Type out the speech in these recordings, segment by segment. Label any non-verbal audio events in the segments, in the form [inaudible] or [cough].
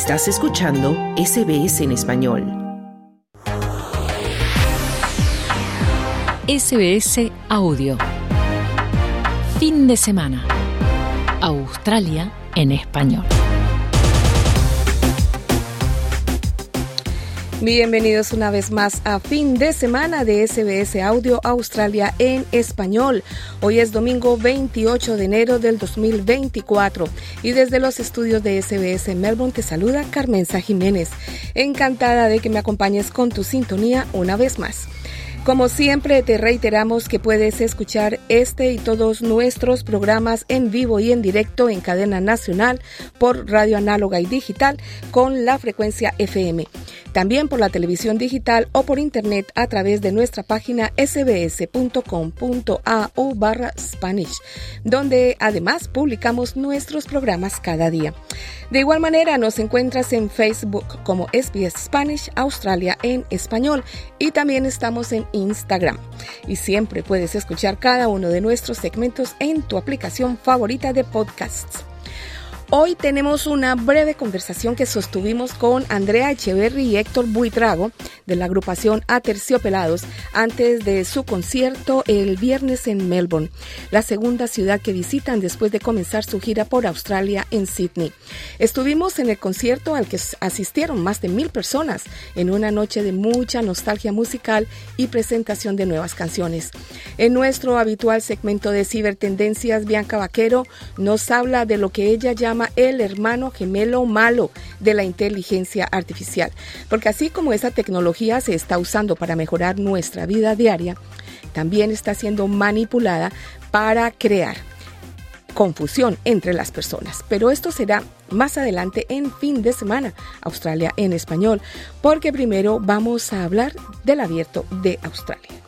Estás escuchando SBS en español. SBS Audio. Fin de semana. Australia en español. Bienvenidos una vez más a fin de semana de SBS Audio Australia en español. Hoy es domingo 28 de enero del 2024 y desde los estudios de SBS Melbourne te saluda Carmenza Jiménez. Encantada de que me acompañes con tu sintonía una vez más. Como siempre, te reiteramos que puedes escuchar este y todos nuestros programas en vivo y en directo en cadena nacional por radio análoga y digital con la frecuencia FM. También por la televisión digital o por internet a través de nuestra página sbs.com.au barra Spanish, donde además publicamos nuestros programas cada día. De igual manera, nos encuentras en Facebook como SBS Spanish Australia en español y también estamos en Instagram. Y siempre puedes escuchar cada uno de nuestros segmentos en tu aplicación favorita de podcasts. Hoy tenemos una breve conversación que sostuvimos con Andrea Echeverry y Héctor Buitrago de la agrupación Aterciopelados antes de su concierto el viernes en Melbourne, la segunda ciudad que visitan después de comenzar su gira por Australia en Sydney. Estuvimos en el concierto al que asistieron más de mil personas en una noche de mucha nostalgia musical y presentación de nuevas canciones. En nuestro habitual segmento de cibertendencias, Bianca Vaquero nos habla de lo que ella llama el hermano gemelo malo de la inteligencia artificial. Porque así como esa tecnología se está usando para mejorar nuestra vida diaria, también está siendo manipulada para crear confusión entre las personas. Pero esto será más adelante en fin de semana, Australia en español, porque primero vamos a hablar del abierto de Australia.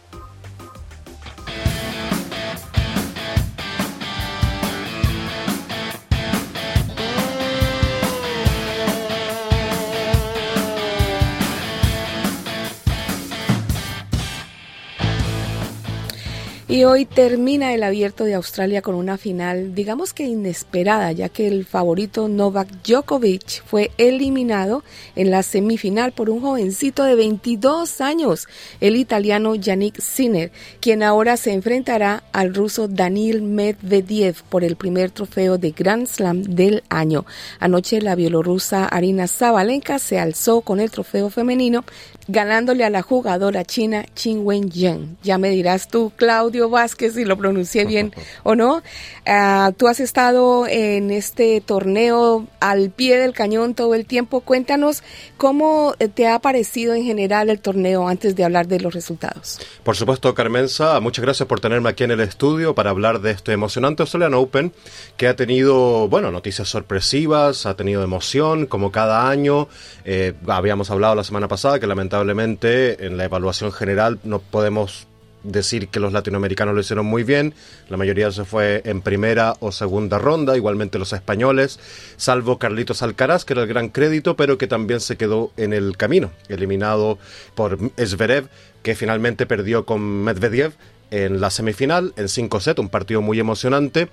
Y hoy termina el abierto de Australia con una final, digamos que inesperada, ya que el favorito Novak Djokovic fue eliminado en la semifinal por un jovencito de 22 años, el italiano Yannick Sinner, quien ahora se enfrentará al ruso Danil Medvedev por el primer trofeo de Grand Slam del año. Anoche la bielorrusa Arina Zabalenka se alzó con el trofeo femenino, ganándole a la jugadora china Qin Wen-yang. Ya me dirás tú, Claudio Vázquez, si lo pronuncié bien [laughs] o no. Ah, tú has estado en este torneo al pie del cañón todo el tiempo. Cuéntanos cómo te ha parecido en general el torneo antes de hablar de los resultados. Por supuesto, Carmenza, muchas gracias por tenerme aquí en el estudio para hablar de este emocionante Australian Open que ha tenido, bueno, noticias sorpresivas, ha tenido emoción, como cada año. Eh, habíamos hablado la semana pasada que lamentablemente en la evaluación general no podemos decir que los latinoamericanos lo hicieron muy bien, la mayoría se fue en primera o segunda ronda, igualmente los españoles, salvo Carlitos Alcaraz, que era el gran crédito, pero que también se quedó en el camino, eliminado por Zverev, que finalmente perdió con Medvedev en la semifinal, en 5 set, un partido muy emocionante.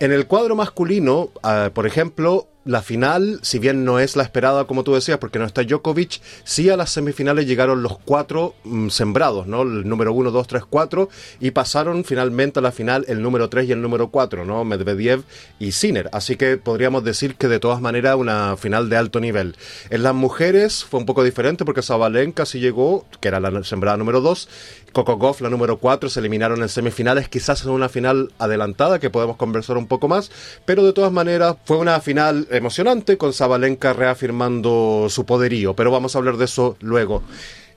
En el cuadro masculino, ah, por ejemplo, la final, si bien no es la esperada, como tú decías, porque no está Djokovic, sí a las semifinales llegaron los cuatro mm, sembrados, ¿no? El número uno, dos, tres, cuatro, y pasaron finalmente a la final el número tres y el número cuatro, ¿no? Medvedev y Sinner. Así que podríamos decir que de todas maneras una final de alto nivel. En las mujeres fue un poco diferente porque Zabalenka sí llegó, que era la sembrada número dos, Coco Goff, la número cuatro, se eliminaron en semifinales, quizás en una final adelantada que podemos conversar un poco más, pero de todas maneras fue una final emocionante con Zabalenka reafirmando su poderío, pero vamos a hablar de eso luego.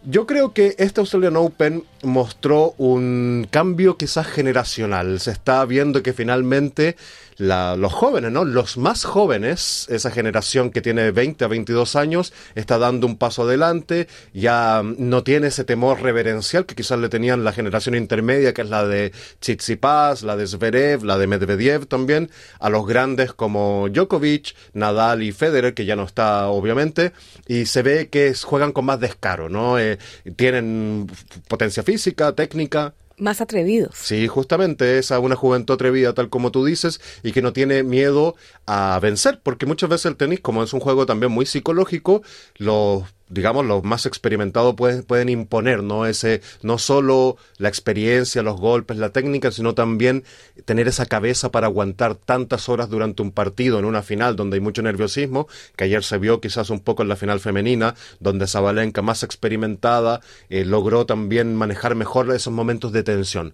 Yo creo que este Australian Open mostró un cambio quizás generacional. Se está viendo que finalmente los jóvenes, ¿no? Los más jóvenes, esa generación que tiene 20 a 22 años, está dando un paso adelante, ya no tiene ese temor reverencial que quizás le tenían la generación intermedia, que es la de Tsitsipas, la de Zverev, la de Medvedev también, a los grandes como Djokovic, Nadal y Federer, que ya no está obviamente, y se ve que juegan con más descaro, ¿no? Eh, tienen potencia física, técnica, más atrevidos. Sí, justamente esa una juventud atrevida, tal como tú dices, y que no tiene miedo a vencer, porque muchas veces el tenis, como es un juego también muy psicológico, los digamos, los más experimentados pueden, pueden imponer, ¿no? Ese, no solo la experiencia, los golpes, la técnica, sino también tener esa cabeza para aguantar tantas horas durante un partido, en una final donde hay mucho nerviosismo, que ayer se vio quizás un poco en la final femenina, donde Zabalenka, más experimentada, eh, logró también manejar mejor esos momentos de tensión.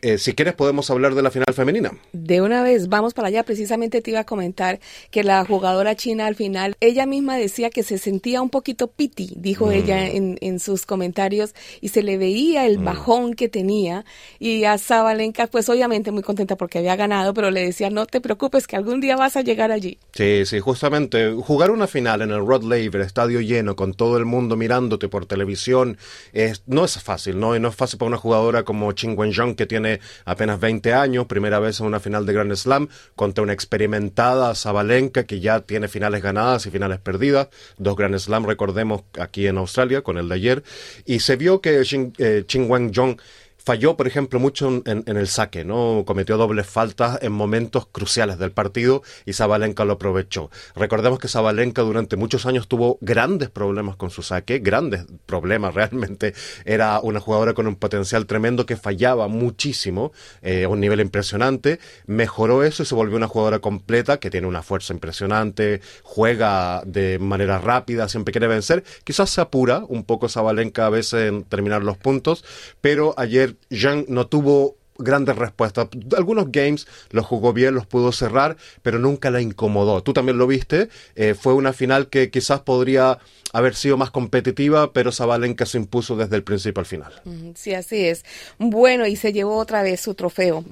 Eh, si quieres podemos hablar de la final femenina. De una vez, vamos para allá. Precisamente te iba a comentar que la jugadora china al final, ella misma decía que se sentía un poquito dijo mm. ella en, en, sus comentarios, y se le veía el mm. bajón que tenía. Y a Zabalenka, pues obviamente muy contenta porque había ganado, pero le decía, no te preocupes, que algún día vas a llegar allí. Sí, sí, justamente. Jugar una final en el Rod Laver, estadio lleno, con todo el mundo mirándote por televisión, es, no es fácil, ¿no? Y no es fácil para una jugadora como Ching Wen-Jong, que tiene apenas 20 años, primera vez en una final de Grand Slam, contra una experimentada Zabalenka que ya tiene finales ganadas y finales perdidas, dos Grand Slam, recordemos, aquí en Australia, con el de ayer, y se vio que Ching, eh, Ching Wen-Jong falló, por ejemplo, mucho en, el saque, ¿no? Cometió dobles faltas en momentos cruciales del partido y Zabalenka lo aprovechó. Recordemos que Zabalenka durante muchos años tuvo grandes problemas con su saque, grandes problemas [laughs] realmente. Era una jugadora con un potencial tremendo que fallaba muchísimo, eh, a un nivel impresionante. Mejoró eso y se volvió una jugadora completa que tiene una fuerza impresionante, juega de manera rápida, siempre quiere vencer. Quizás se apura un poco Zabalenka a veces en terminar los puntos, pero ayer Jean no tuvo grandes respuestas. Algunos games los jugó bien, los pudo cerrar, pero nunca la incomodó. Tú también lo viste. Eh, fue una final que quizás podría haber sido más competitiva, pero Zabalenka se impuso desde el principio al final. Sí, así es. Bueno, y se llevó otra vez su trofeo.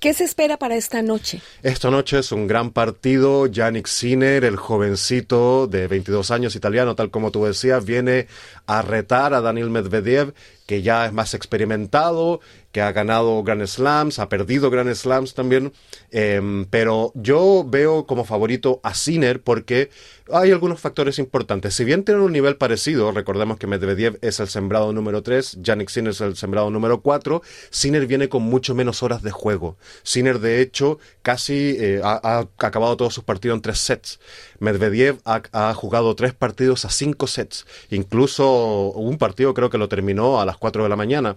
¿Qué se espera para esta noche? Esta noche es un gran partido. Yannick Sinner, el jovencito de 22 años italiano, tal como tú decías, viene a retar a Daniel Medvedev, que ya es más experimentado, que ha ganado Grand Slams, ha perdido Grand Slams también, em, pero yo veo como favorito a Sinner porque hay algunos factores importantes. Si bien tienen un nivel parecido, recordemos que Medvedev es el sembrado número 3, Yannick Sinner es el sembrado número 4, Sinner viene con mucho menos horas de juego. Sinner, de hecho, casi eh, ha, acabado todos sus partidos en tres sets. Medvedev ha, ha, jugado tres partidos a cinco sets. Incluso un partido creo que lo terminó a las 4 de la mañana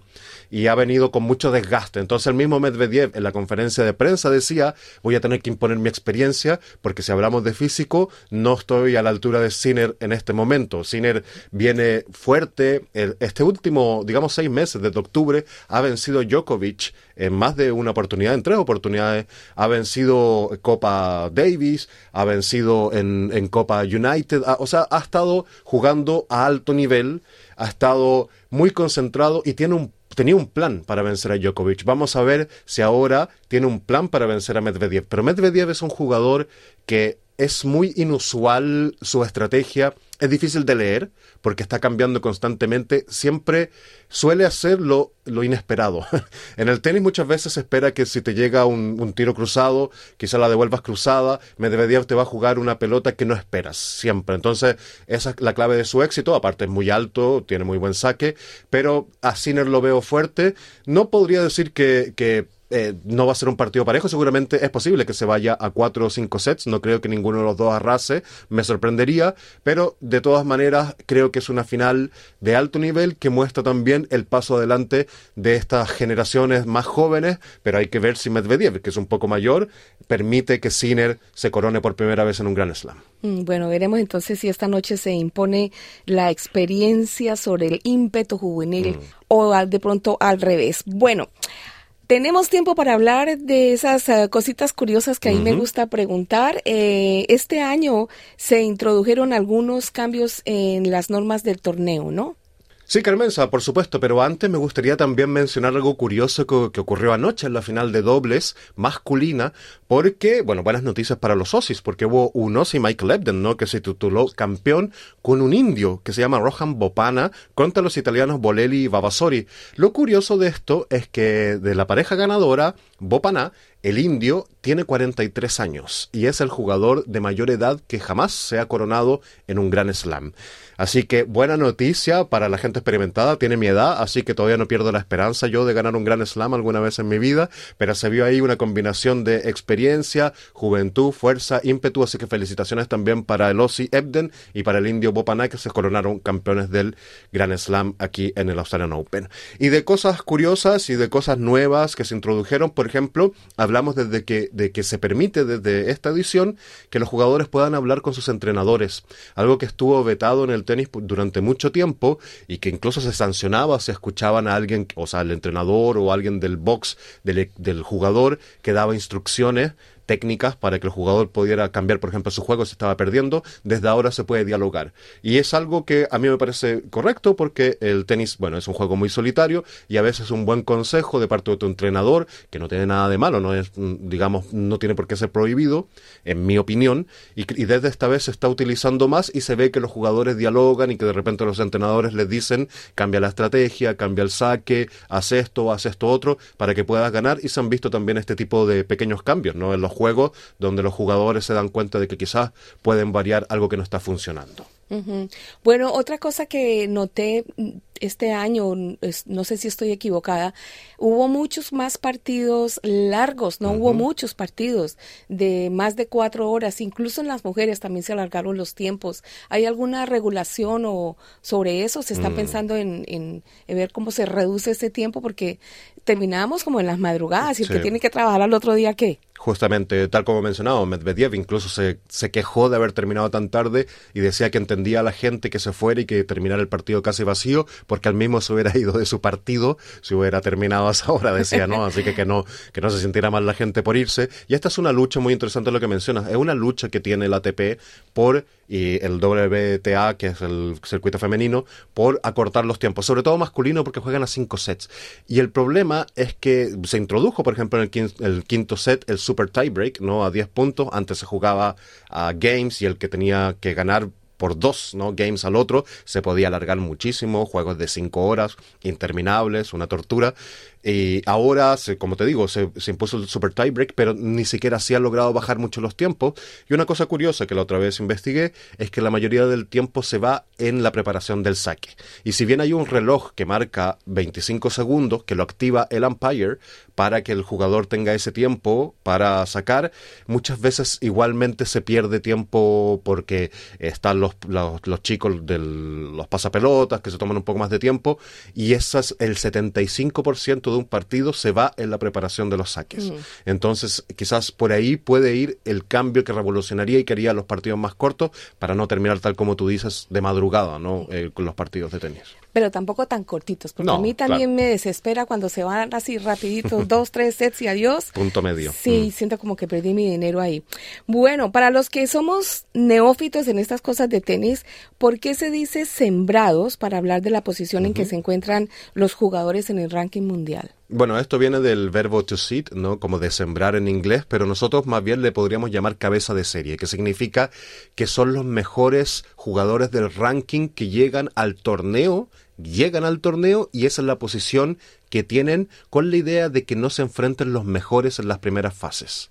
y ha venido con mucho desgaste. Entonces el mismo Medvedev en la conferencia de prensa decía, voy a tener que imponer mi experiencia porque si hablamos de físico, no estoy a la altura de Sinner en este momento. Sinner viene fuerte. este último, digamos, seis meses, desde octubre, ha vencido Djokovic en más de una oportunidad, en tres oportunidades. Ha vencido Copa Davis, ha vencido en, en Copa United, o sea, ha estado jugando a alto nivel, ha estado muy concentrado y tiene un tenía un plan para vencer a Djokovic. Vamos a ver si ahora tiene un plan para vencer a Medvedev. Pero Medvedev es un jugador que es muy inusual su estrategia, es difícil de leer porque está cambiando constantemente, siempre suele hacer lo, inesperado. [laughs] en el tenis muchas veces se espera que si te llega un, tiro cruzado, quizá la devuelvas cruzada, Medvedev te va a jugar una pelota que no esperas, siempre. Entonces esa es la clave de su éxito, aparte es muy alto, tiene muy buen saque, pero a Sinner lo veo fuerte. No podría decir que, que eh, no va a ser un partido parejo, seguramente es posible que se vaya a cuatro o cinco sets, no creo que ninguno de los dos arrase, me sorprendería, pero de todas maneras creo que es una final de alto nivel que muestra también el paso adelante de estas generaciones más jóvenes, pero hay que ver si Medvedev, que es un poco mayor, permite que Sinner se corone por primera vez en un Grand Slam. Mm, bueno, veremos entonces si esta noche se impone la experiencia sobre el ímpetu juvenil mm. o de pronto al revés. Bueno, tenemos tiempo para hablar de esas eh, cositas curiosas que a mí me gusta preguntar. Eh, este año se introdujeron algunos cambios en las normas del torneo, ¿no? Sí, Carmenza, por supuesto, pero antes me gustaría también mencionar algo curioso que, ocurrió anoche en la final de dobles masculina, porque, bueno, buenas noticias para los Osis, porque hubo un Ossi, Michael Ebden, ¿no? Que se tituló campeón con un indio que se llama Rohan Bopana contra los italianos Bolelli y Vavasori. Lo curioso de esto es que de la pareja ganadora, Bopana El indio tiene 43 años y es el jugador de mayor edad que jamás se ha coronado en un gran slam. Así que buena noticia para la gente experimentada, tiene mi edad, así que todavía no pierdo la esperanza yo de ganar un gran slam alguna vez en mi vida, pero se vio ahí una combinación de experiencia, juventud, fuerza, ímpetu, así que felicitaciones también para el Ossi Ebden y para el indio Bopanay que se coronaron campeones del Gran Slam aquí en el Australian Open. Y de cosas curiosas y de cosas nuevas que se introdujeron, por ejemplo, hablamos desde que, de que se permite desde esta edición que los jugadores puedan hablar con sus entrenadores, algo que estuvo vetado en el tenis durante mucho tiempo y que incluso se sancionaba si escuchaban a alguien, o sea, el entrenador o alguien del box del, del jugador que daba instrucciones técnicas para que el jugador pudiera cambiar, por ejemplo, su juego si estaba perdiendo, desde ahora se puede dialogar. Y es algo que a mí me parece correcto porque el tenis, bueno, es un juego muy solitario y a veces un buen consejo de parte de tu entrenador, que no tiene nada de malo, no es, mm, digamos, no tiene por qué ser prohibido, en mi opinión, y, y desde esta vez se está utilizando más y se ve que los jugadores dialogan y que de repente los entrenadores les dicen, cambia la estrategia, cambia el saque, haz esto, haz esto otro, para que puedas ganar y se han visto también este tipo de pequeños cambios, ¿no? En los juego donde los jugadores se dan cuenta de que quizás pueden variar algo que no está funcionando. Bueno, otra cosa que noté este año, no sé si estoy equivocada, hubo muchos más partidos largos, no hubo muchos partidos de más de cuatro horas, incluso en las mujeres también se alargaron los tiempos. ¿Hay alguna regulación o sobre eso? ¿Se está mm. pensando en, en, ver cómo se reduce ese tiempo? Porque terminamos como en las madrugadas y el que tiene que trabajar al otro día, ¿qué? Justamente, tal como mencionado, Medvedev incluso se, se, quejó de haber terminado tan tarde y decía que entendía a la gente que se fuera y que terminara el partido casi vacío, porque al mismo se hubiera [laughs] ido de su partido si hubiera terminado a esa hora, decía, ¿no? Así que que no, que no se sintiera mal la gente por irse. Y esta es una lucha muy interesante lo que mencionas. Es una lucha que tiene el ATP por y el WTA, que es el circuito femenino, por acortar los tiempos, sobre todo masculino porque juegan a cinco sets. Y el problema es que se introdujo, por ejemplo, en el quinto, el quinto set el super tiebreak, ¿no? A 10 puntos. Antes se jugaba a games y el que tenía que ganar por dos ¿no? games al otro, se podía alargar muchísimo, juegos de cinco horas, interminables, una tortura. Y ahora, como te digo, se, impuso el super tiebreak, pero ni siquiera se ha logrado bajar mucho los tiempos. Y una cosa curiosa que la otra vez investigué es que la mayoría del tiempo se va en la preparación del saque. Y si bien hay un reloj que marca 25 segundos, que lo activa el umpire para que el jugador tenga ese tiempo para sacar, muchas veces igualmente se pierde tiempo porque están los, los, chicos de los pasapelotas que se toman un poco más de tiempo y es el 75% de un partido se va en la preparación de los saques. Entonces, quizás por ahí puede ir el cambio que revolucionaría y que haría los partidos más cortos para no terminar tal como tú dices de madrugada, ¿no? Eh, con los partidos de tenis pero tampoco tan cortitos, porque a mí también me desespera cuando se van así rapiditos, [laughs] dos, tres sets y adiós. Punto medio. Sí, mm. siento como que perdí mi dinero ahí. Bueno, para los que somos neófitos en estas cosas de tenis, ¿por qué se dice sembrados para hablar de la posición en que se encuentran los jugadores en el ranking mundial? Bueno, esto viene del verbo to sit, ¿no? Como de sembrar en inglés, pero nosotros más bien le podríamos llamar cabeza de serie, que significa que son los mejores jugadores del ranking que llegan al torneo, llegan al torneo y esa es la posición que tienen con la idea de que no se enfrenten los mejores en las primeras fases.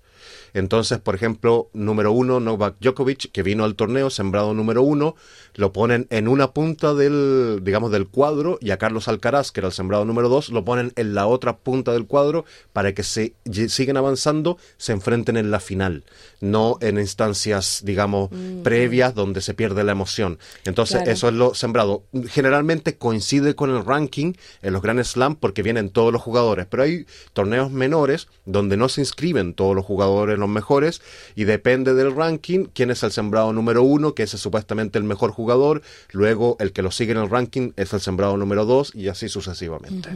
Entonces, por ejemplo, número uno, Novak Djokovic, que vino al torneo, sembrado número uno, lo ponen en una punta del, digamos, del cuadro, y a Carlos Alcaraz, que era el sembrado número dos, lo ponen en la otra punta del cuadro para que se sigan avanzando, se enfrenten en la final, no en instancias, digamos, mm. previas donde se pierde la emoción. Entonces, eso es lo sembrado. Generalmente coincide con el ranking en los Grand Slam porque vienen todos los jugadores, pero hay torneos menores donde no se inscriben todos los jugadores los mejores y depende del ranking quién es el sembrado número uno, que es supuestamente el mejor jugador, luego el que lo sigue en el ranking es el sembrado número dos y así sucesivamente.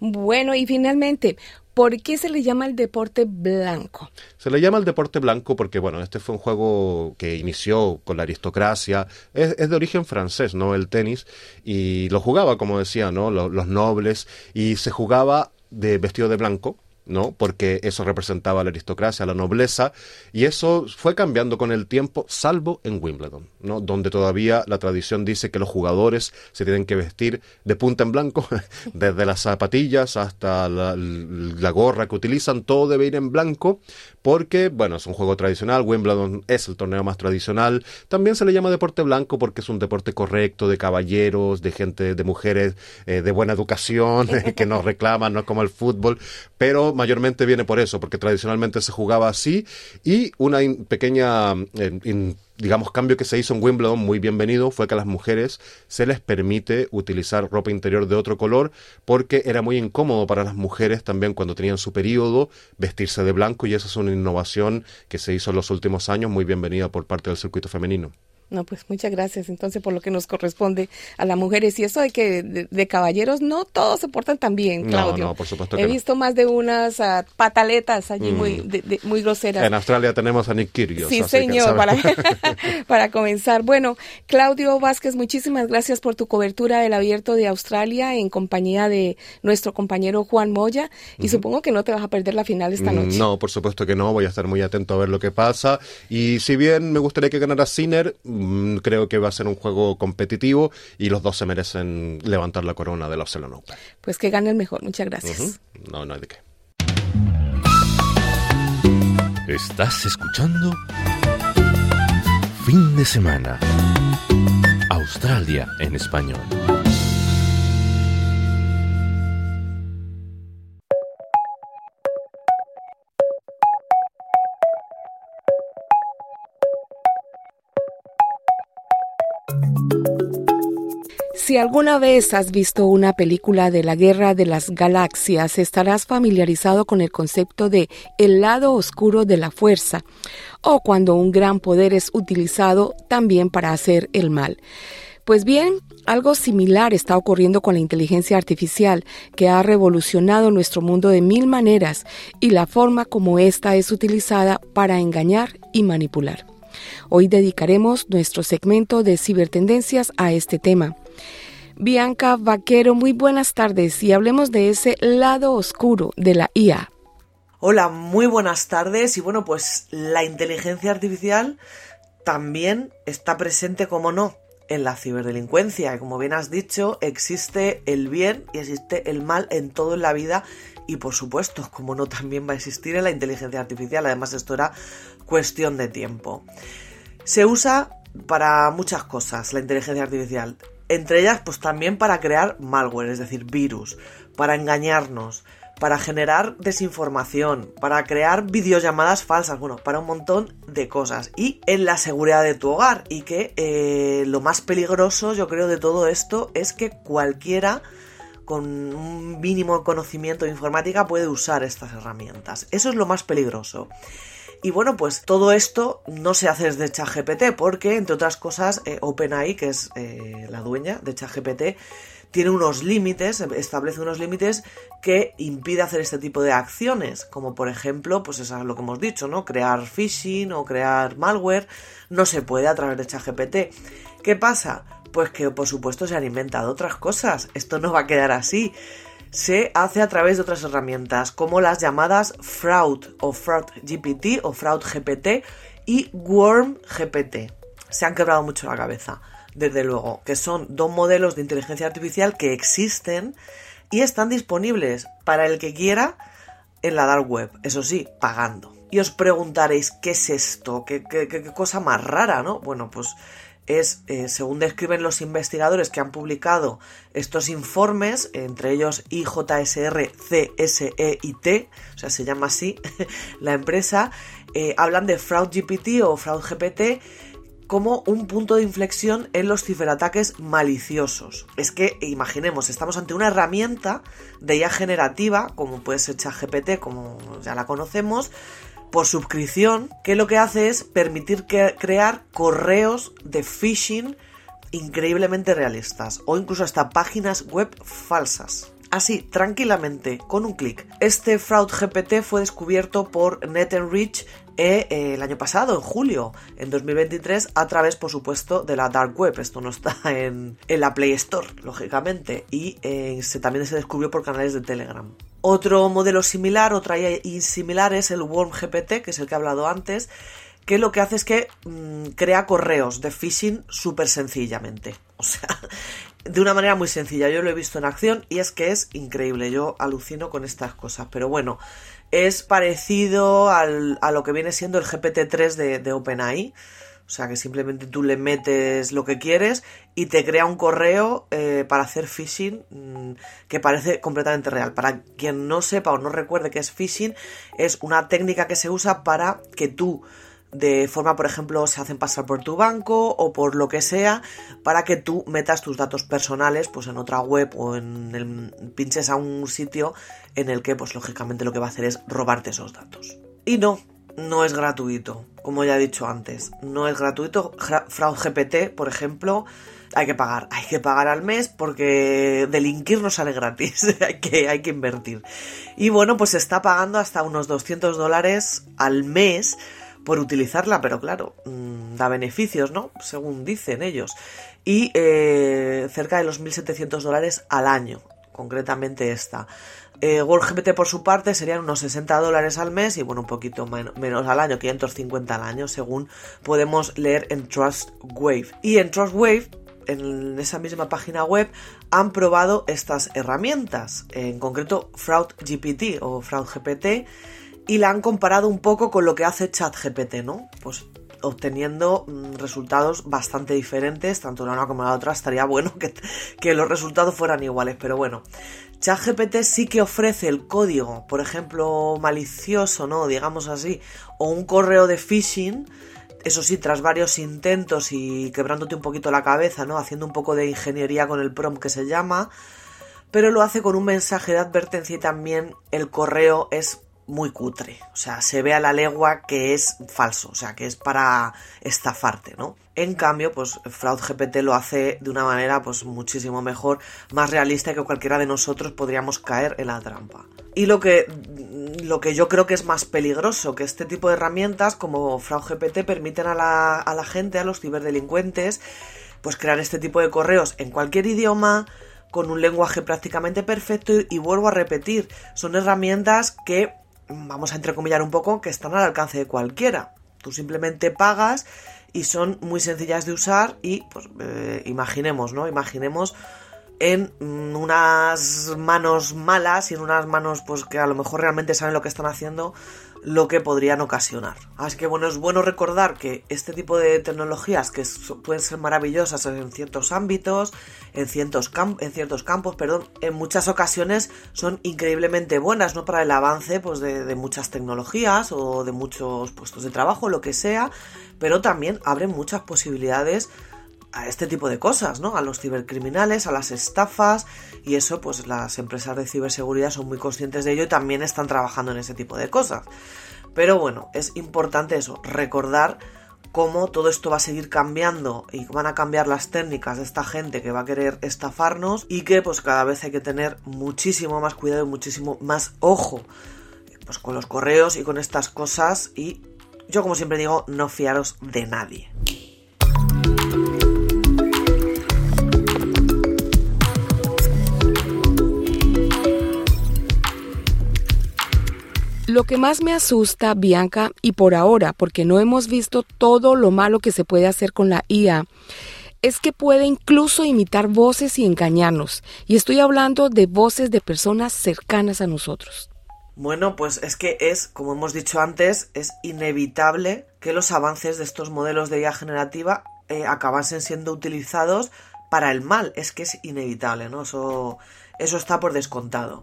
Bueno, y finalmente, ¿Por qué se le llama el deporte blanco? Se le llama el deporte blanco porque, bueno, este fue un juego que inició con la aristocracia, es, de origen francés, ¿no? El tenis, y lo jugaba, como decía, ¿no? Los, los nobles, y se jugaba de vestido de blanco, ¿no? Porque eso representaba la aristocracia, la nobleza, y eso fue cambiando con el tiempo, salvo en Wimbledon, ¿no? Donde todavía la tradición dice que los jugadores se tienen que vestir de punta en blanco, [laughs] desde las zapatillas hasta la, la gorra que utilizan, todo debe ir en blanco, porque, bueno, es un juego tradicional, Wimbledon es el torneo más tradicional, también se le llama deporte blanco porque es un deporte correcto, de caballeros, de gente, de mujeres eh, de buena educación, [laughs] que nos reclaman, no como el fútbol, pero mayormente viene por eso, porque tradicionalmente se jugaba así, y una pequeña... Eh, digamos, cambio que se hizo en Wimbledon, muy bienvenido, fue que a las mujeres se les permite utilizar ropa interior de otro color porque era muy incómodo para las mujeres también cuando tenían su periodo vestirse de blanco y esa es una innovación que se hizo en los últimos años, muy bienvenida por parte del circuito femenino. No, pues muchas gracias entonces por lo que nos corresponde a las mujeres. Y eso de que de, caballeros no todos se portan tan bien, Claudio. No, no, por supuesto He visto más de unas uh, pataletas allí muy, mm. muy groseras. En Australia tenemos a Nick Kyrgios. Sí, señor, para, [laughs] [laughs] para comenzar. Bueno, Claudio Vázquez, muchísimas gracias por tu cobertura del Abierto de Australia en compañía de nuestro compañero Juan Moya. Y supongo que no te vas a perder la final esta noche. No, por supuesto que no. Voy a estar muy atento a ver lo que pasa. Y si bien me gustaría que ganara Sinner Mm, creo que va a ser un juego competitivo y los dos se merecen levantar la corona de la Australian Open. Pues que gane el mejor. Muchas gracias. No, no hay de qué. Estás escuchando Fin de semana. Australia en español. Si alguna vez has visto una película de la Guerra de las Galaxias, estarás familiarizado con el concepto de el lado oscuro de la fuerza, o cuando un gran poder es utilizado también para hacer el mal. Pues bien, algo similar está ocurriendo con la inteligencia artificial, que ha revolucionado nuestro mundo de mil maneras y la forma como ésta es utilizada para engañar y manipular. Hoy dedicaremos nuestro segmento de cibertendencias a este tema. Bianca Vaquero, muy buenas tardes y hablemos de ese lado oscuro de la IA. Hola, muy buenas tardes y bueno, pues la inteligencia artificial también está presente, como no, en la ciberdelincuencia. Y como bien has dicho, existe el bien y existe el mal en todo en la vida y por supuesto, como no, también va a existir en la inteligencia artificial. Además, esto era cuestión de tiempo. Se usa para muchas cosas la inteligencia artificial. Entre ellas, pues también para crear malware, es decir, virus, para engañarnos, para generar desinformación, para crear videollamadas falsas, bueno, para un montón de cosas. Y en la seguridad de tu hogar. Y que eh, lo más peligroso, yo creo, de todo esto es que cualquiera con un mínimo conocimiento de informática puede usar estas herramientas. Eso es lo más peligroso. Y bueno, pues todo esto no se hace desde ChatGPT porque, entre otras cosas, eh, OpenAI, que es eh, la dueña de ChatGPT, tiene unos límites, establece unos límites que impide hacer este tipo de acciones, como por ejemplo, pues eso es lo que hemos dicho, ¿no? Crear phishing o crear malware, no se puede a través de ChatGPT. ¿Qué pasa? Pues que por supuesto se han inventado otras cosas, esto no va a quedar así se hace a través de otras herramientas como las llamadas Fraud o Fraud GPT o Fraud GPT y Worm GPT. Se han quebrado mucho la cabeza, desde luego, que son dos modelos de inteligencia artificial que existen y están disponibles para el que quiera en la dark web, eso sí, pagando. Y os preguntaréis, ¿qué es esto? ¿Qué, qué, qué cosa más rara, no? Bueno, pues es, eh, según describen los investigadores que han publicado estos informes, entre ellos IJSR, CSE y T, o sea, se llama así [laughs] la empresa, eh, hablan de Fraud GPT o Fraud GPT como un punto de inflexión en los ciberataques maliciosos. Es que, imaginemos, estamos ante una herramienta de IA generativa, como puede ser ChatGPT, como ya la conocemos, por suscripción, que lo que hace es permitir crear correos de phishing increíblemente realistas o incluso hasta páginas web falsas. Así, tranquilamente, con un clic. Este Fraud GPT fue descubierto por NetEnrich eh, el año pasado, en julio, en 2023, a través, por supuesto, de la Dark Web. Esto no está en, la Play Store, lógicamente, y eh, se, también se descubrió por canales de Telegram. Otro modelo similar, otra IA similar es el Worm GPT, que es el que he hablado antes, que lo que hace es que mm, crea correos de phishing súper sencillamente. O sea, [laughs] de una manera muy sencilla. Yo lo he visto en acción y es que es increíble. Yo alucino con estas cosas. Pero bueno, es parecido al, a lo que viene siendo el GPT-3 de, de OpenAI. O sea que simplemente tú le metes lo que quieres y te crea un correo eh, para hacer phishing mm, que parece completamente real. Para quien no sepa o no recuerde qué es phishing, es una técnica que se usa para que tú de forma, por ejemplo, se hacen pasar por tu banco o por lo que sea, para que tú metas tus datos personales pues en otra web o en el, pinches a un sitio en el que, pues lógicamente lo que va a hacer es robarte esos datos. Y no, no es gratuito, como ya he dicho antes. No es gratuito. Fraud GPT, por ejemplo, hay que pagar. Hay que pagar al mes porque delinquir no sale gratis. [laughs] hay, que, hay que invertir. Y bueno, pues se está pagando hasta unos 200 dólares al mes por utilizarla, pero claro, mm, da beneficios, ¿no? Según dicen ellos. Y eh, cerca de los 1.700 dólares al año, concretamente esta. Eh, GPT por su parte serían unos 60 dólares al mes y bueno, un poquito menos al año, 550 al año, según podemos leer en TrustWave. Y en TrustWave, en esa misma página web, han probado estas herramientas, en concreto FraudGPT o FraudGPT, y la han comparado un poco con lo que hace ChatGPT, ¿no? Pues obteniendo mm, resultados bastante diferentes, tanto la una como la otra. Estaría bueno [laughs] que los resultados fueran iguales, pero bueno. ChatGPT sí que ofrece el código, por ejemplo, malicioso, ¿no? Digamos así, o un correo de phishing, eso sí, tras varios intentos y quebrándote un poquito la cabeza, ¿no? Haciendo un poco de ingeniería con el prompt que se llama, pero lo hace con un mensaje de advertencia y también el correo es muy cutre. O sea, se ve a la legua que es falso, o sea, que es para estafarte, ¿no? En cambio, pues Fraud GPT lo hace de una manera pues muchísimo mejor, más realista que cualquiera de nosotros podríamos caer en la trampa. Y lo que lo que yo creo que es más peligroso, que este tipo de herramientas como Fraud GPT permiten a la, a la gente, a los ciberdelincuentes, pues crear este tipo de correos en cualquier idioma, con un lenguaje prácticamente perfecto y, vuelvo a repetir, son herramientas que vamos a entrecomillar un poco, que están al alcance de cualquiera. Tú simplemente pagas y son muy sencillas de usar y pues eh, imaginemos, ¿no? Imaginemos en unas manos malas y en unas manos pues que a lo mejor realmente saben lo que están haciendo lo que podrían ocasionar. Así que bueno, es bueno recordar que este tipo de tecnologías que pueden ser maravillosas en ciertos ámbitos, en ciertos, en ciertos campos, perdón, en muchas ocasiones son increíblemente buenas, ¿no? Para el avance pues, de, de muchas tecnologías o de muchos puestos de trabajo, lo que sea, pero también abren muchas posibilidades a este tipo de cosas, ¿no? A los cibercriminales, a las estafas y eso pues las empresas de ciberseguridad son muy conscientes de ello y también están trabajando en ese tipo de cosas. Pero bueno, es importante eso, recordar cómo todo esto va a seguir cambiando y van a cambiar las técnicas de esta gente que va a querer estafarnos y que pues cada vez hay que tener muchísimo más cuidado y muchísimo más ojo pues con los correos y con estas cosas y yo como siempre digo, no fiaros de nadie. Lo que más me asusta, Bianca, y por ahora, porque no hemos visto todo lo malo que se puede hacer con la IA, es que puede incluso imitar voces y engañarnos. Y estoy hablando de voces de personas cercanas a nosotros. Bueno, pues es que es, como hemos dicho antes, es inevitable que los avances de estos modelos de IA generativa eh, acabasen siendo utilizados para el mal. Es que es inevitable, ¿no? Eso, eso está por descontado.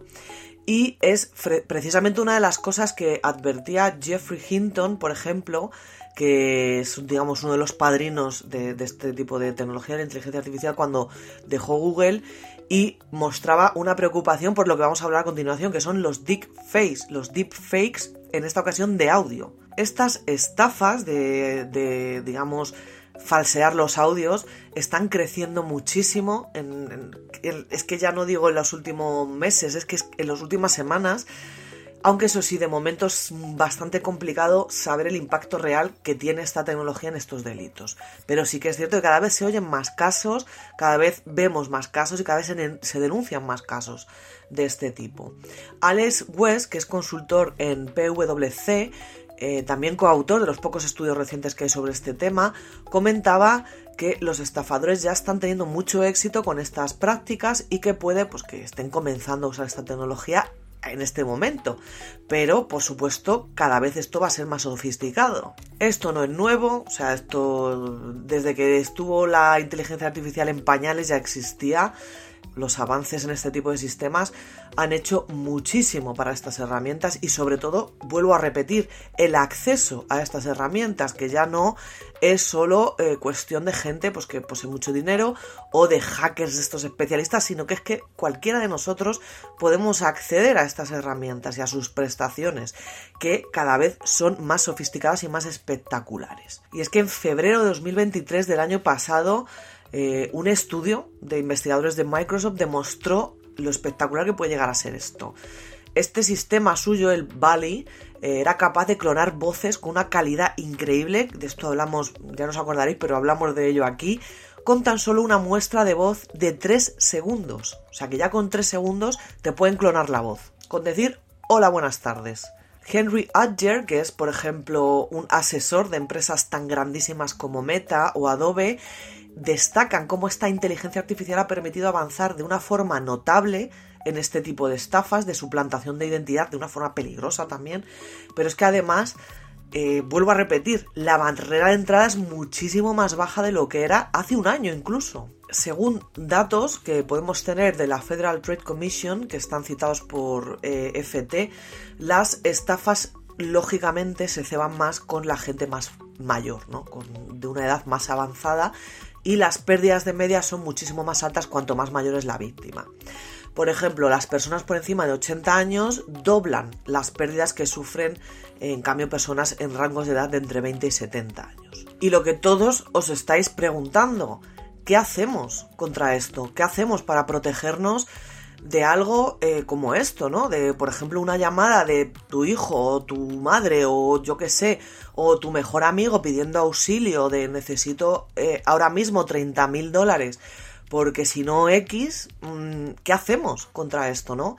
Y es precisamente una de las cosas que advertía Jeffrey Hinton, por ejemplo, que es, digamos, uno de los padrinos de, este tipo de tecnología de inteligencia artificial cuando dejó Google y mostraba una preocupación por lo que vamos a hablar a continuación, que son los deepfakes, los deepfakes en esta ocasión de audio. Estas estafas de, de digamos, falsear los audios están creciendo muchísimo. En, es que ya no digo en los últimos meses, es que en las últimas semanas Aunque eso sí, de momento es bastante complicado saber el impacto real que tiene esta tecnología en estos delitos. Pero sí que es cierto que cada vez se oyen más casos, cada vez vemos más casos y cada vez se, denuncian más casos de este tipo. Alex West, que es consultor en PwC, eh, también coautor de los pocos estudios recientes que hay sobre este tema, comentaba que los estafadores ya están teniendo mucho éxito con estas prácticas y que puede pues que estén comenzando a usar esta tecnología en este momento. Pero, por supuesto, cada vez esto va a ser más sofisticado. Esto no es nuevo, o sea, esto desde que estuvo la inteligencia artificial en pañales ya existía los avances en este tipo de sistemas han hecho muchísimo para estas herramientas y sobre todo, vuelvo a repetir, el acceso a estas herramientas, que ya no es solo eh, cuestión de gente pues, que posee mucho dinero o de hackers de estos especialistas, sino que es que cualquiera de nosotros podemos acceder a estas herramientas y a sus prestaciones, que cada vez son más sofisticadas y más espectaculares. Y es que en febrero de 2023 del año pasado, eh, un estudio de investigadores de Microsoft demostró lo espectacular que puede llegar a ser esto. Este sistema suyo, el Valley, eh, era capaz de clonar voces con una calidad increíble. De esto hablamos, ya no os acordaréis, pero hablamos de ello aquí. Con tan solo una muestra de voz de 3 segundos. O sea que ya con 3 segundos te pueden clonar la voz. Con decir hola, buenas tardes. Henry Adger, que es por ejemplo un asesor de empresas tan grandísimas como Meta o Adobe, destacan cómo esta inteligencia artificial ha permitido avanzar de una forma notable en este tipo de estafas, de suplantación de identidad, de una forma peligrosa también, pero es que además, eh, vuelvo a repetir, la barrera de entrada es muchísimo más baja de lo que era hace un año incluso. Según datos que podemos tener de la Federal Trade Commission, que están citados por eh, FT, las estafas lógicamente se ceban más con la gente más mayor, ¿no? Con, de una edad más avanzada y las pérdidas de media son muchísimo más altas cuanto más mayor es la víctima. Por ejemplo, las personas por encima de 80 años doblan las pérdidas que sufren en cambio personas en rangos de edad de entre 20 y 70 años. Y lo que todos os estáis preguntando, ¿qué hacemos contra esto? ¿Qué hacemos para protegernos de algo eh, como esto, ¿no? De, por ejemplo, una llamada de tu hijo o tu madre o yo qué sé, o tu mejor amigo pidiendo auxilio de necesito eh, ahora mismo 30 mil dólares porque si no X, mm, ¿qué hacemos contra esto, no?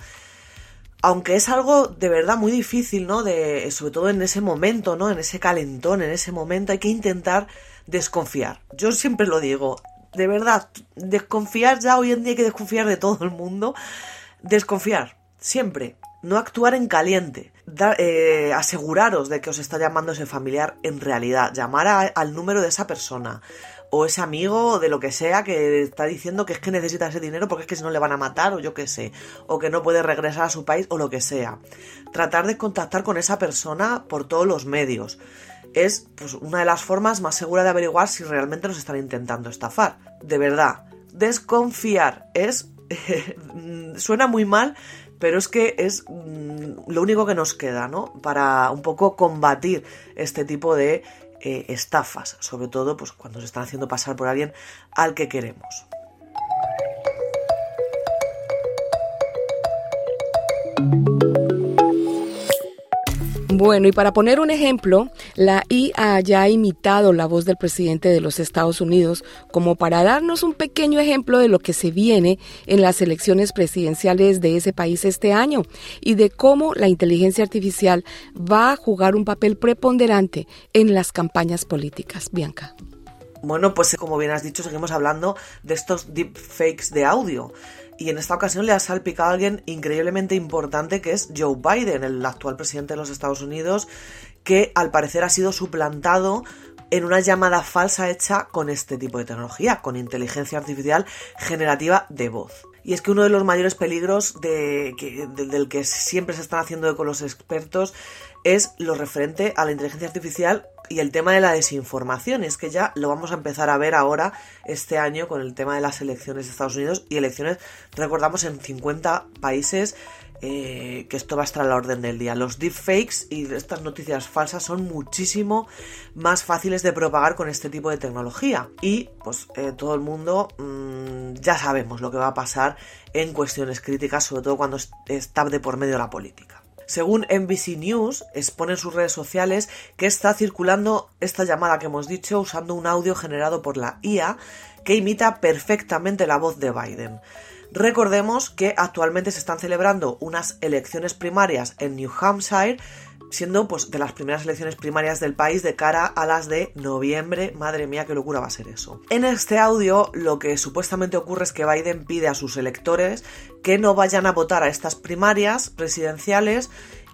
Aunque es algo de verdad muy difícil, ¿no? De, sobre todo en ese momento, ¿no? En ese calentón, en ese momento, hay que intentar desconfiar. Yo siempre lo digo, de verdad, desconfiar ya hoy en día hay que desconfiar de todo el mundo. Desconfiar, siempre. No actuar en caliente. Eh, aseguraros de que os está llamando ese familiar en realidad. Llamar al número de esa persona. O ese amigo o de lo que sea que está diciendo que es que necesita ese dinero porque es que si no le van a matar o yo qué sé. O que no puede regresar a su país o lo que sea. Tratar de contactar con esa persona por todos los medios es pues, una de las formas más seguras de averiguar si realmente nos están intentando estafar. De verdad, desconfiar es... [laughs] suena muy mal, pero es que es mm, lo único que nos queda, ¿no? Para un poco combatir este tipo de eh, estafas, sobre todo pues, cuando se están haciendo pasar por alguien al que queremos. Bueno, y para poner un ejemplo, la IA ya ha imitado la voz del presidente de los Estados Unidos como para darnos un pequeño ejemplo de lo que se viene en las elecciones presidenciales de ese país este año y de cómo la inteligencia artificial va a jugar un papel preponderante en las campañas políticas. Bianca. Bueno, pues como bien has dicho, seguimos hablando de estos deepfakes de audio y en esta ocasión le ha salpicado a alguien increíblemente importante que es Joe Biden, el actual presidente de los Estados Unidos, que al parecer ha sido suplantado en una llamada falsa hecha con este tipo de tecnología, con inteligencia artificial generativa de voz. Y es que uno de los mayores peligros de, del que siempre se están haciendo con los expertos es lo referente a la inteligencia artificial y el tema de la desinformación. Es que ya lo vamos a empezar a ver ahora este año con el tema de las elecciones de Estados Unidos y elecciones, recordamos, en 50 países. Eh, que esto va a estar a la orden del día. Los deepfakes y estas noticias falsas son muchísimo más fáciles de propagar con este tipo de tecnología. Y pues eh, todo el mundo mmm, ya sabemos lo que va a pasar en cuestiones críticas, sobre todo cuando está de por medio la política. Según NBC News, expone en sus redes sociales que está circulando esta llamada que hemos dicho usando un audio generado por la IA que imita perfectamente la voz de Biden. Recordemos que actualmente se están celebrando unas elecciones primarias en New Hampshire siendo pues de las primeras elecciones primarias del país de cara a las de noviembre. Madre mía, qué locura va a ser eso. En este audio lo que supuestamente ocurre es que Biden pide a sus electores que no vayan a votar a estas primarias presidenciales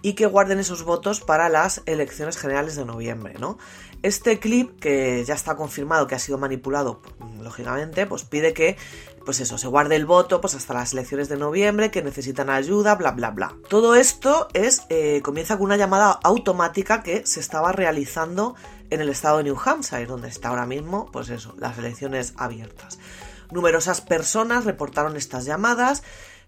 y que guarden esos votos para las elecciones generales de noviembre, ¿no? Este clip, que ya está confirmado que ha sido manipulado, lógicamente, pues pide que, pues eso, se guarde el voto pues hasta las elecciones de noviembre, que necesitan ayuda, bla, bla, bla. Todo esto es, eh, comienza con una llamada automática que se estaba realizando en el estado de New Hampshire, donde está ahora mismo, pues eso, las elecciones abiertas. Numerosas personas reportaron estas llamadas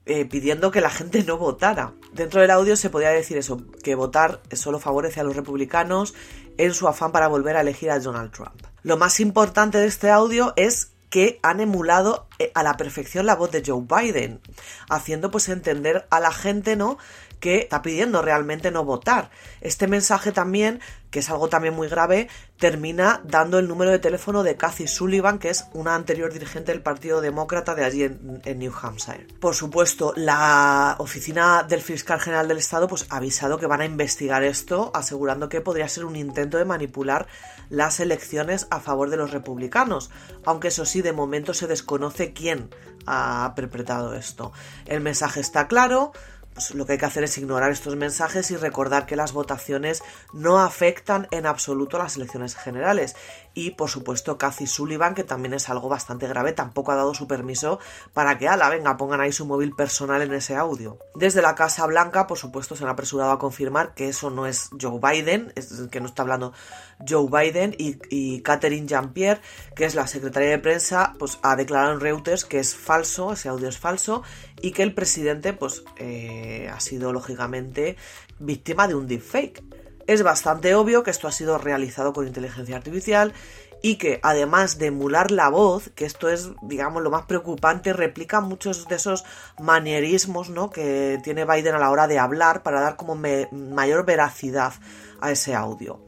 eh, pidiendo que la gente no votara. Dentro del audio se podía decir eso, que votar solo favorece a los republicanos en su afán para volver a elegir a Donald Trump. Lo más importante de este audio es que han emulado eh, a la perfección la voz de Joe Biden, haciendo pues entender a la gente, ¿no? Que está pidiendo realmente no votar. Este mensaje también, que es algo también muy grave, termina dando el número de teléfono de Cathy Sullivan, que es una anterior dirigente del Partido Demócrata de allí en, New Hampshire. Por supuesto, la oficina del fiscal general del Estado pues, ha avisado que van a investigar esto, asegurando que podría ser un intento de manipular las elecciones a favor de los republicanos, aunque eso sí, de momento se desconoce quién ha perpetrado esto. El mensaje está claro, pues lo que hay que hacer es ignorar estos mensajes y recordar que las votaciones no afectan en absoluto a las elecciones generales. Y por supuesto, Cathy Sullivan, que también es algo bastante grave, tampoco ha dado su permiso para que, ala, venga, pongan ahí su móvil personal en ese audio. Desde la Casa Blanca, por supuesto, se han apresurado a confirmar que eso no es Joe Biden, es que no está hablando Joe Biden y, Catherine Jean-Pierre, que es la secretaria de prensa, pues ha declarado en Reuters que es falso, ese audio es falso, y que el presidente, pues, eh, ha sido lógicamente víctima de un deepfake. Es bastante obvio que esto ha sido realizado con inteligencia artificial y que además de emular la voz, que esto es, digamos, lo más preocupante, replica muchos de esos manierismos ¿no? que tiene Biden a la hora de hablar para dar como mayor veracidad a ese audio.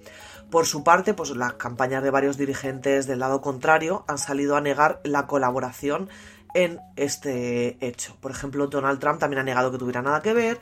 Por su parte, pues las campañas de varios dirigentes del lado contrario han salido a negar la colaboración en este hecho. Por ejemplo, Donald Trump también ha negado que tuviera nada que ver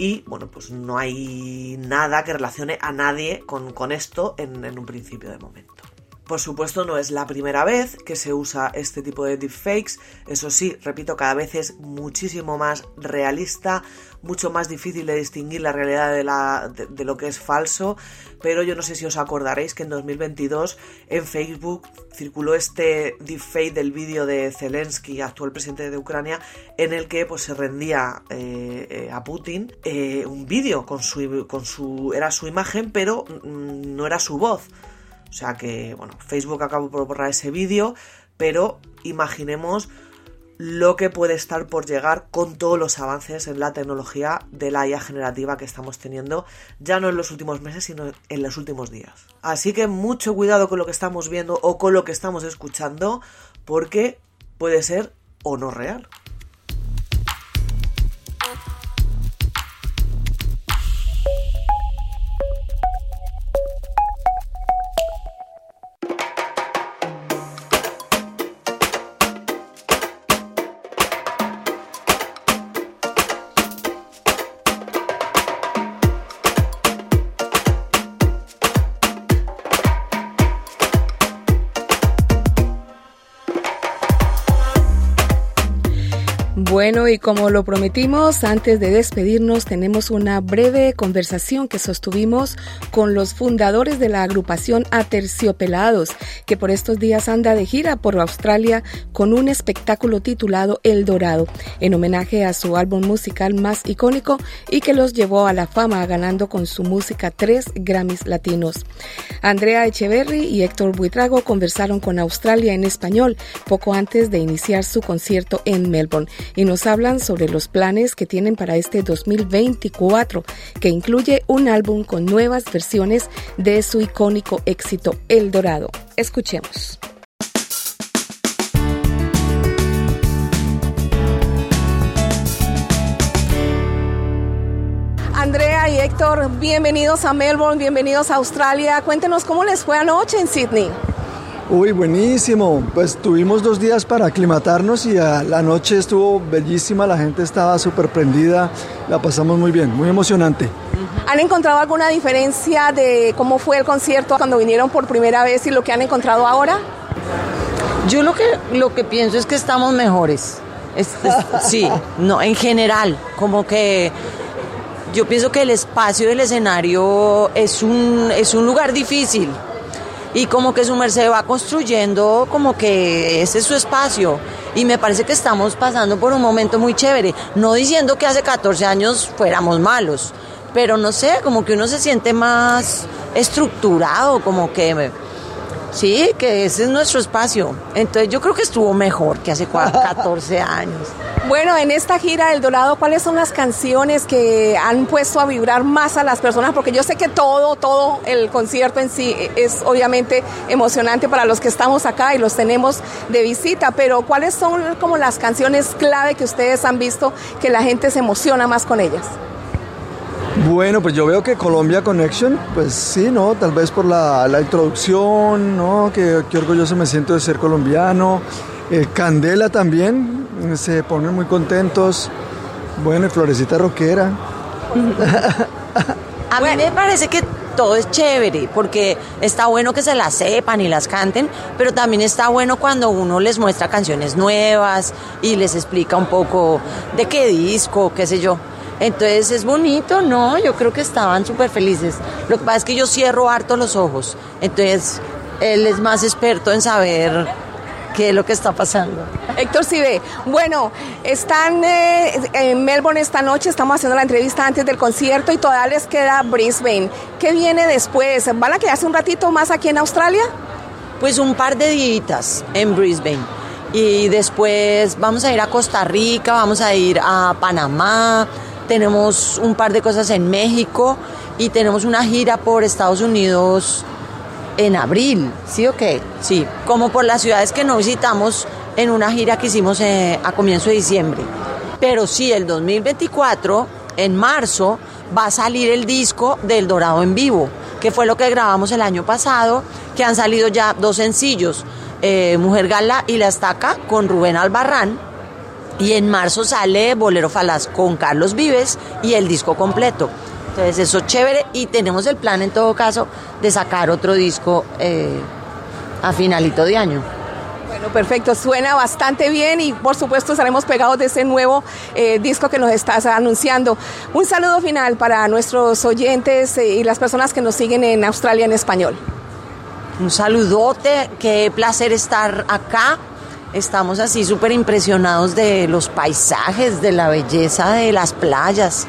y, bueno, pues no hay nada que relacione a nadie con, esto en, en un principio de momento. Por supuesto, no es la primera vez que se usa este tipo de deepfakes. Eso sí, repito, cada vez es muchísimo más realista, mucho más difícil de distinguir la realidad de, la, de, lo que es falso. Pero yo no sé si os acordaréis que en 2022 en Facebook circuló este deepfake del vídeo de Zelensky, actual presidente de Ucrania, en el que pues se rendía eh, eh, a Putin eh, un vídeo con su, con su era su imagen, pero mm, no era su voz. O sea que, bueno, Facebook acabó por borrar ese vídeo, pero imaginemos lo que puede estar por llegar con todos los avances en la tecnología de la IA generativa que estamos teniendo, ya no en los últimos meses, sino en los últimos días. Así que mucho cuidado con lo que estamos viendo o con lo que estamos escuchando, porque puede ser o no real. Bueno, y como lo prometimos, antes de despedirnos tenemos una breve conversación que sostuvimos con los fundadores de la agrupación Aterciopelados, que por estos días anda de gira por Australia con un espectáculo titulado El Dorado, en homenaje a su álbum musical más icónico y que los llevó a la fama ganando con su música tres Grammys latinos. Andrea Echeverry y Héctor Buitrago conversaron con Australia en español poco antes de iniciar su concierto en Melbourne y nos hablan sobre los planes que tienen para este 2024, que incluye un álbum con nuevas versiones de su icónico éxito El Dorado. Escuchemos. Andrea y Héctor, bienvenidos a Melbourne, bienvenidos a Australia. Cuéntenos cómo les fue anoche en Sydney. Uy, buenísimo. Pues tuvimos dos días para aclimatarnos y la noche estuvo bellísima, la gente estaba súper prendida, la pasamos muy bien, muy emocionante. ¿Han encontrado alguna diferencia de cómo fue el concierto cuando vinieron por primera vez y lo que han encontrado ahora? Yo lo que, lo que pienso es que estamos mejores. [laughs] sí, no, en general, como que yo pienso que el espacio del escenario es un, es un lugar difícil y como que su merced va construyendo como que ese es su espacio. Y me parece que estamos pasando por un momento muy chévere, no diciendo que hace 14 años fuéramos malos, pero no sé, como que uno se siente más estructurado, como que Sí, que ese es nuestro espacio. Entonces yo creo que estuvo mejor que hace 14 [laughs] años. Bueno, en esta gira del Dorado, ¿cuáles son las canciones que han puesto a vibrar más a las personas? Porque yo sé que todo, todo el concierto en sí es obviamente emocionante para los que estamos acá y los tenemos de visita, pero ¿cuáles son como las canciones clave que ustedes han visto que la gente se emociona más con ellas? Bueno, pues yo veo que Colombia Connection, pues sí, ¿no? Tal vez por la, introducción, ¿no? Qué, orgulloso me siento de ser colombiano. Eh, Candela también, se ponen muy contentos. Bueno, y Florecita Roquera. [laughs] A mí me parece que todo es chévere, porque está bueno que se las sepan y las canten, pero también está bueno cuando uno les muestra canciones nuevas y les explica un poco de qué disco, qué sé yo. Entonces es bonito, ¿no? Yo creo que estaban súper felices. Lo que pasa es que yo cierro harto los ojos. Entonces él es más experto en saber qué es lo que está pasando. Héctor Cibe, bueno, están eh, en Melbourne esta noche, estamos haciendo la entrevista antes del concierto y todavía les queda Brisbane. ¿Qué viene después? ¿Van a quedarse un ratito más aquí en Australia? Pues un par de días en Brisbane. Y después vamos a ir a Costa Rica, vamos a ir a Panamá, tenemos un par de cosas en México y tenemos una gira por Estados Unidos en abril, ¿sí o qué? Sí, como por las ciudades que no visitamos en una gira que hicimos eh, a comienzo de diciembre. Pero sí, el 2024, en marzo, va a salir el disco del Dorado en vivo, que fue lo que grabamos el año pasado, que han salido ya dos sencillos, eh, Mujer Gala y La Estaca, con Rubén Albarrán, y en marzo sale Bolero Falaz con Carlos Vives y el disco completo. Entonces eso es chévere y tenemos el plan en todo caso de sacar otro disco eh, a finalito de año. Bueno, perfecto, suena bastante bien y por supuesto estaremos pegados de ese nuevo eh, disco que nos estás anunciando. Un saludo final para nuestros oyentes eh, y las personas que nos siguen en Australia en español. Un saludote, qué placer estar acá Estamos así súper impresionados de los paisajes, de la belleza de las playas.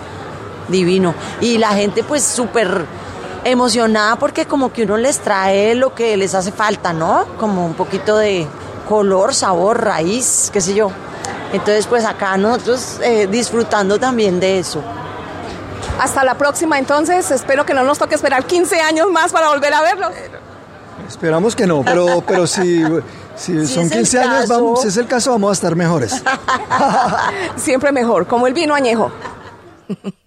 Divino. Y la gente pues súper emocionada porque como que uno les trae lo que les hace falta, ¿no? Como un poquito de color, sabor, raíz, qué sé yo. Entonces pues acá nosotros eh, disfrutando también de eso. Hasta la próxima entonces, espero que no nos toque esperar 15 años más para volver a verlo. Esperamos que no, pero, pero sí... Si, son 15 años, vamos, si es el caso, vamos a estar mejores. [laughs] Siempre mejor, como el vino añejo. [laughs]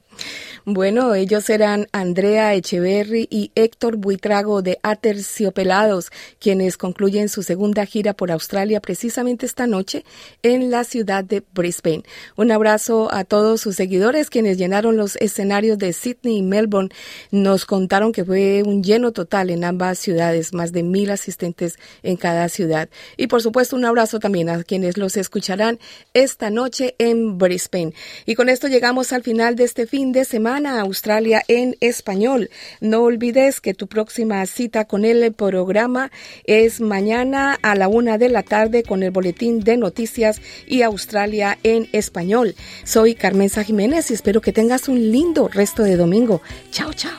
Bueno, ellos eran Andrea Echeverry y Héctor Buitrago de Aterciopelados, quienes concluyen su segunda gira por Australia precisamente esta noche en la ciudad de Brisbane. Un abrazo a todos sus seguidores quienes llenaron los escenarios de Sydney y Melbourne. Nos contaron que fue un lleno total en ambas ciudades, más de mil asistentes en cada ciudad. Y por supuesto un abrazo también a quienes los escucharán esta noche en Brisbane. Y con esto llegamos al final de este fin de semana Australia en español. No olvides que tu próxima cita con el programa es mañana a la una de la tarde con el boletín de noticias y Australia en español. Soy Carmenza Jiménez y espero que tengas un lindo resto de domingo. Chao, chao.